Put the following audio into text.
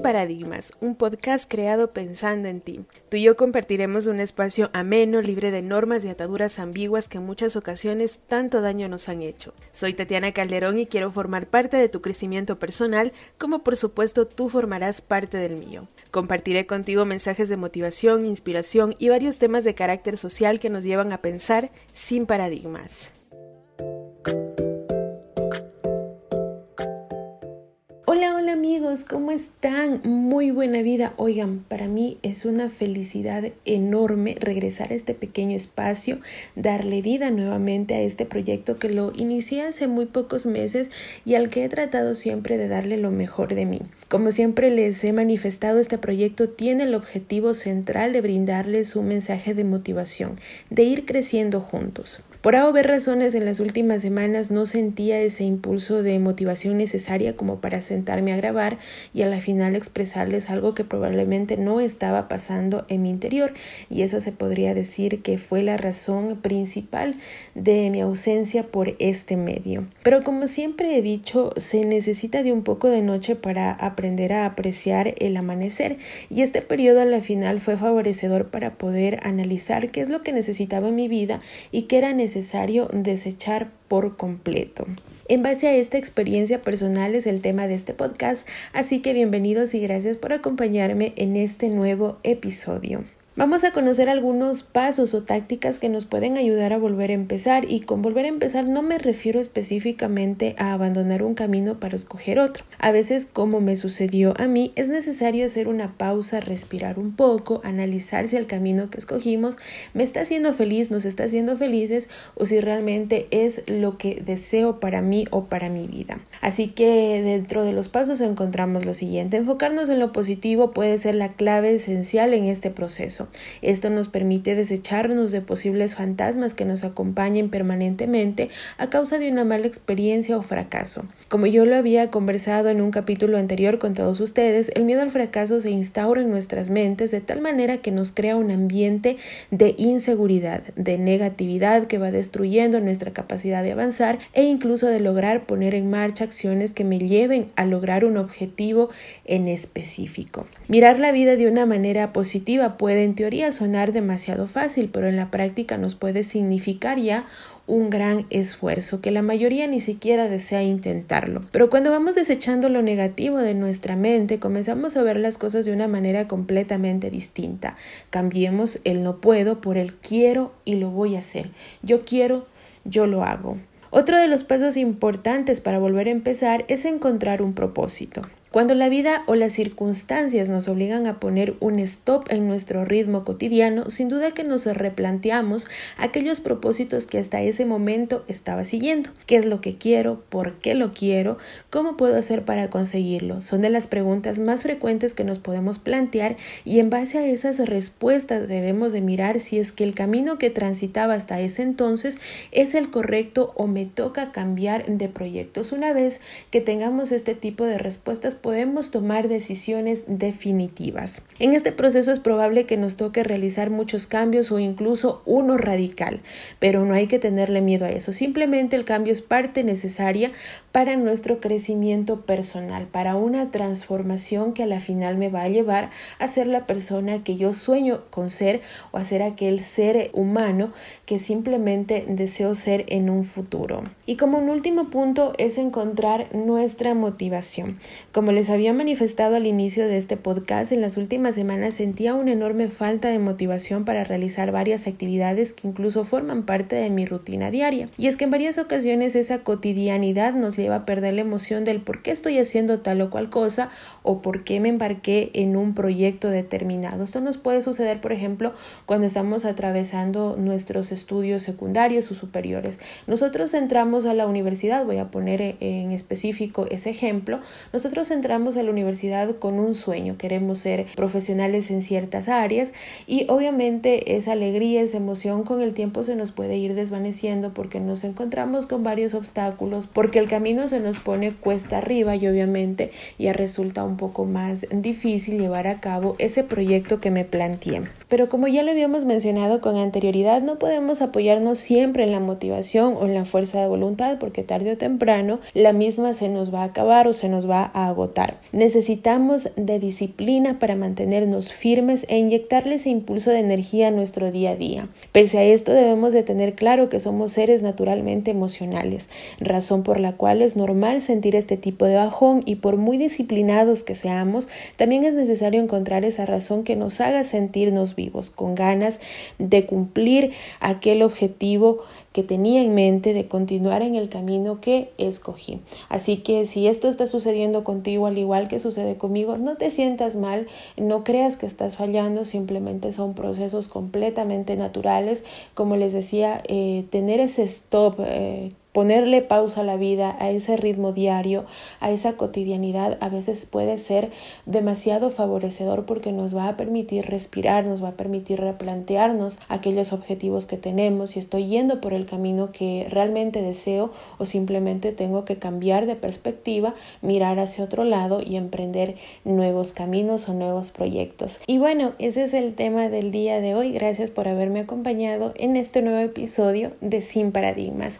Paradigmas, un podcast creado pensando en ti. Tú y yo compartiremos un espacio ameno, libre de normas y ataduras ambiguas que en muchas ocasiones tanto daño nos han hecho. Soy Tatiana Calderón y quiero formar parte de tu crecimiento personal, como por supuesto tú formarás parte del mío. Compartiré contigo mensajes de motivación, inspiración y varios temas de carácter social que nos llevan a pensar sin paradigmas. Amigos, ¿cómo están? Muy buena vida. Oigan, para mí es una felicidad enorme regresar a este pequeño espacio, darle vida nuevamente a este proyecto que lo inicié hace muy pocos meses y al que he tratado siempre de darle lo mejor de mí. Como siempre les he manifestado, este proyecto tiene el objetivo central de brindarles un mensaje de motivación, de ir creciendo juntos. Por A razones en las últimas semanas no sentía ese impulso de motivación necesaria como para sentarme a grabar y a la final expresarles algo que probablemente no estaba pasando en mi interior y esa se podría decir que fue la razón principal de mi ausencia por este medio. Pero como siempre he dicho, se necesita de un poco de noche para aprender a apreciar el amanecer y este periodo a la final fue favorecedor para poder analizar qué es lo que necesitaba en mi vida y qué era necesario desechar por completo. En base a esta experiencia personal es el tema de este podcast, así que bienvenidos y gracias por acompañarme en este nuevo episodio. Vamos a conocer algunos pasos o tácticas que nos pueden ayudar a volver a empezar y con volver a empezar no me refiero específicamente a abandonar un camino para escoger otro. A veces, como me sucedió a mí, es necesario hacer una pausa, respirar un poco, analizar si el camino que escogimos me está haciendo feliz, nos está haciendo felices o si realmente es lo que deseo para mí o para mi vida. Así que dentro de los pasos encontramos lo siguiente. Enfocarnos en lo positivo puede ser la clave esencial en este proceso. Esto nos permite desecharnos de posibles fantasmas que nos acompañen permanentemente a causa de una mala experiencia o fracaso. Como yo lo había conversado en un capítulo anterior con todos ustedes, el miedo al fracaso se instaura en nuestras mentes de tal manera que nos crea un ambiente de inseguridad, de negatividad que va destruyendo nuestra capacidad de avanzar e incluso de lograr poner en marcha acciones que me lleven a lograr un objetivo en específico. Mirar la vida de una manera positiva puede teoría sonar demasiado fácil, pero en la práctica nos puede significar ya un gran esfuerzo que la mayoría ni siquiera desea intentarlo. Pero cuando vamos desechando lo negativo de nuestra mente, comenzamos a ver las cosas de una manera completamente distinta. Cambiemos el no puedo por el quiero y lo voy a hacer. Yo quiero, yo lo hago. Otro de los pasos importantes para volver a empezar es encontrar un propósito. Cuando la vida o las circunstancias nos obligan a poner un stop en nuestro ritmo cotidiano, sin duda que nos replanteamos aquellos propósitos que hasta ese momento estaba siguiendo. ¿Qué es lo que quiero? ¿Por qué lo quiero? ¿Cómo puedo hacer para conseguirlo? Son de las preguntas más frecuentes que nos podemos plantear y en base a esas respuestas debemos de mirar si es que el camino que transitaba hasta ese entonces es el correcto o me toca cambiar de proyectos. Una vez que tengamos este tipo de respuestas podemos tomar decisiones definitivas. En este proceso es probable que nos toque realizar muchos cambios o incluso uno radical, pero no hay que tenerle miedo a eso. Simplemente el cambio es parte necesaria para nuestro crecimiento personal, para una transformación que a la final me va a llevar a ser la persona que yo sueño con ser o a ser aquel ser humano que simplemente deseo ser en un futuro. Y como un último punto es encontrar nuestra motivación. Como les había manifestado al inicio de este podcast, en las últimas semanas sentía una enorme falta de motivación para realizar varias actividades que incluso forman parte de mi rutina diaria. Y es que en varias ocasiones esa cotidianidad nos lleva a perder la emoción del por qué estoy haciendo tal o cual cosa o por qué me embarqué en un proyecto determinado. Esto nos puede suceder, por ejemplo, cuando estamos atravesando nuestros estudios secundarios o superiores. Nosotros entramos a la universidad, voy a poner en específico ese ejemplo, nosotros entramos a la universidad con un sueño, queremos ser profesionales en ciertas áreas y obviamente esa alegría, esa emoción con el tiempo se nos puede ir desvaneciendo porque nos encontramos con varios obstáculos, porque el camino se nos pone cuesta arriba y obviamente ya resulta un poco más difícil llevar a cabo ese proyecto que me planteé. Pero como ya lo habíamos mencionado con anterioridad, no podemos apoyarnos siempre en la motivación o en la fuerza de voluntad porque tarde o temprano la misma se nos va a acabar o se nos va a agotar. Necesitamos de disciplina para mantenernos firmes e inyectarle ese impulso de energía a nuestro día a día. Pese a esto debemos de tener claro que somos seres naturalmente emocionales, razón por la cual es normal sentir este tipo de bajón y por muy disciplinados que seamos, también es necesario encontrar esa razón que nos haga sentirnos vivos, con ganas de cumplir aquel objetivo que tenía en mente de continuar en el camino que escogí. Así que si esto está sucediendo contigo al igual que sucede conmigo, no te sientas mal, no creas que estás fallando, simplemente son procesos completamente naturales. Como les decía, eh, tener ese stop. Eh, Ponerle pausa a la vida, a ese ritmo diario, a esa cotidianidad, a veces puede ser demasiado favorecedor porque nos va a permitir respirar, nos va a permitir replantearnos aquellos objetivos que tenemos, si estoy yendo por el camino que realmente deseo o simplemente tengo que cambiar de perspectiva, mirar hacia otro lado y emprender nuevos caminos o nuevos proyectos. Y bueno, ese es el tema del día de hoy. Gracias por haberme acompañado en este nuevo episodio de Sin Paradigmas.